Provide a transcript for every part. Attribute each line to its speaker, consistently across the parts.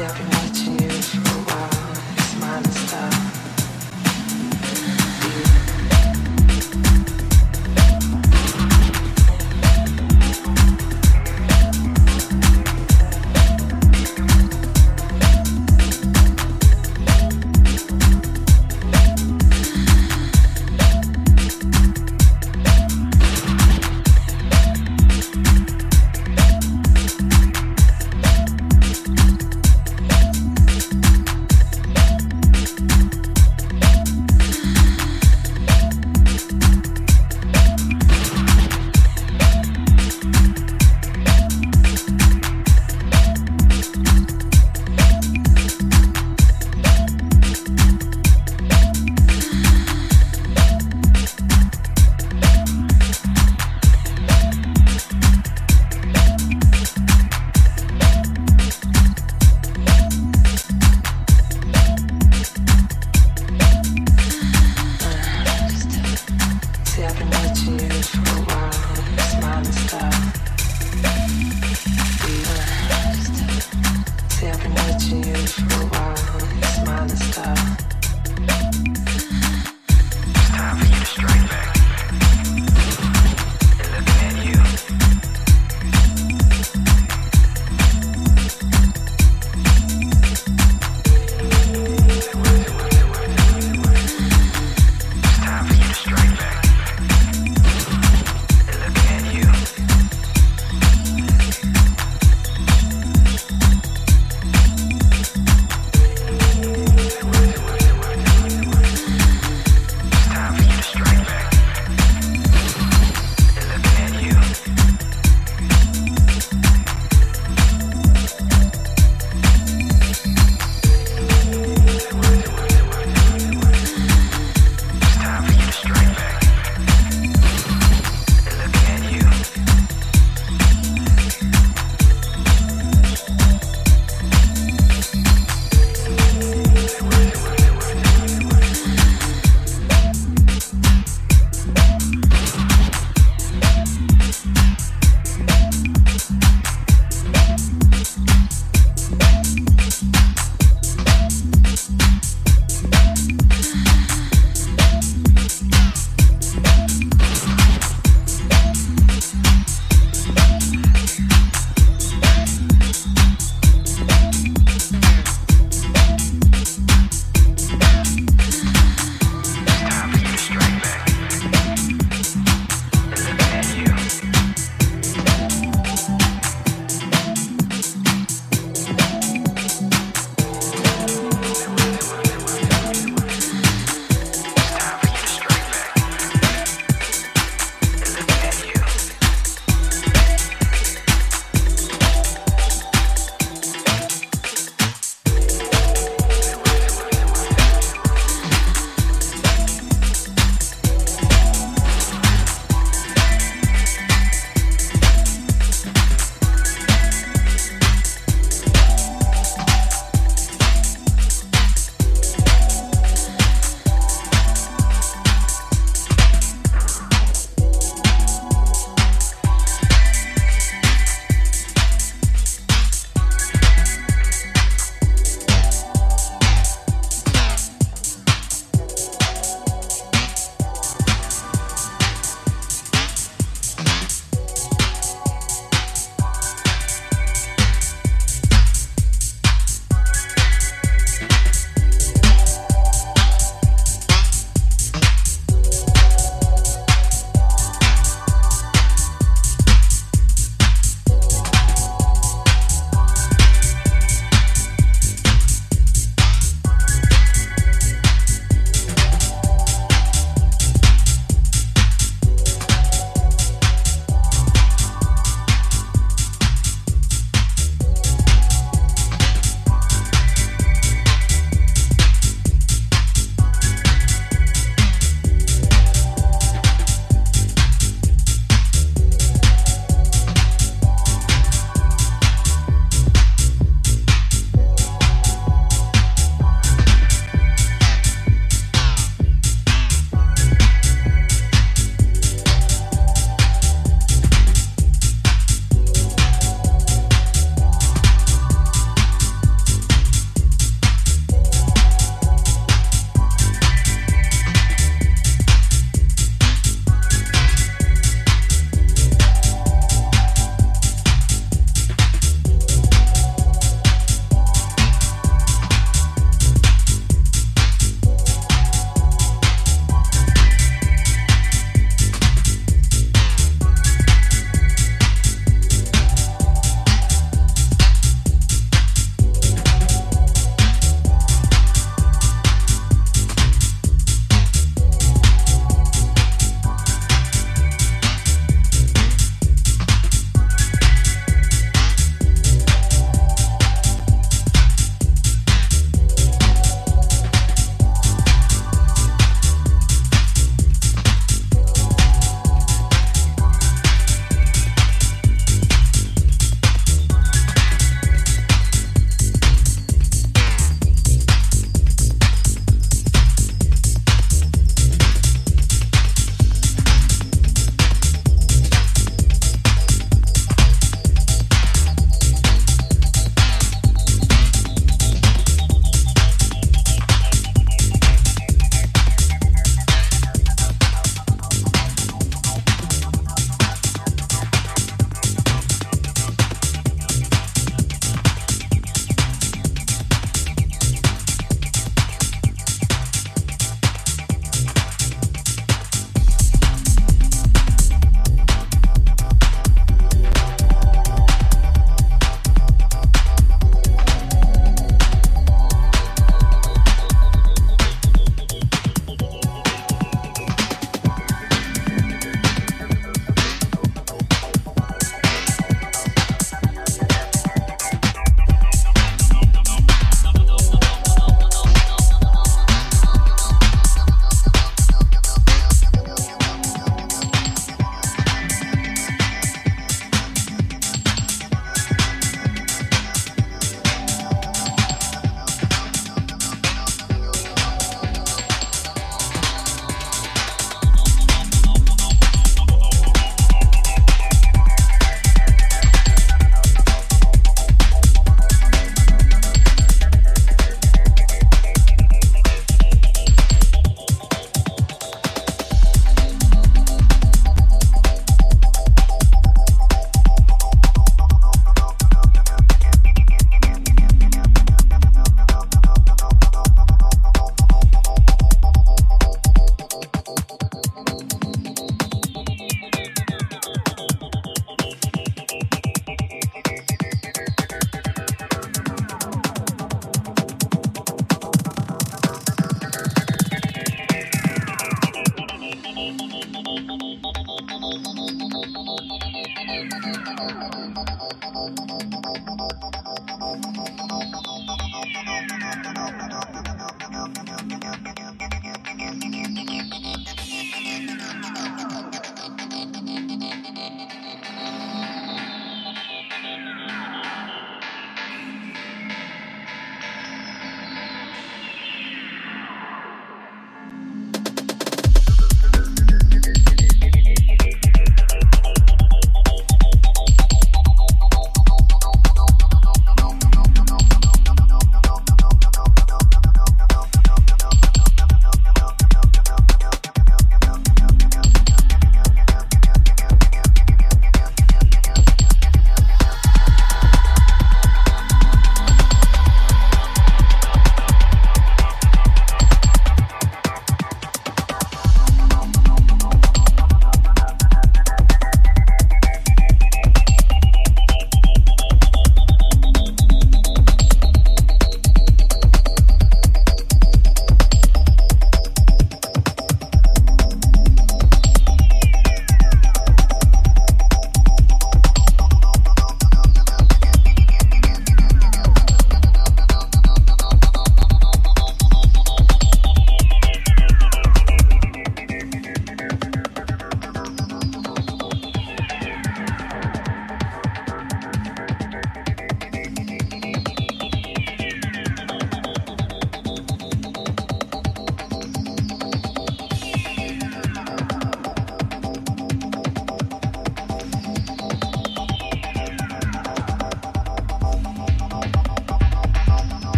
Speaker 1: Yeah.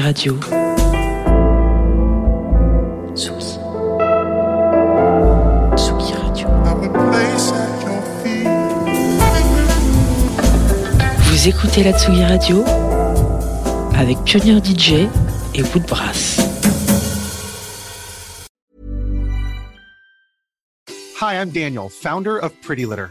Speaker 1: Radio. Vous écoutez la Tsugi Radio avec Pionnier DJ et Woodbrass.
Speaker 2: Hi, I'm Daniel, founder of Pretty Litter.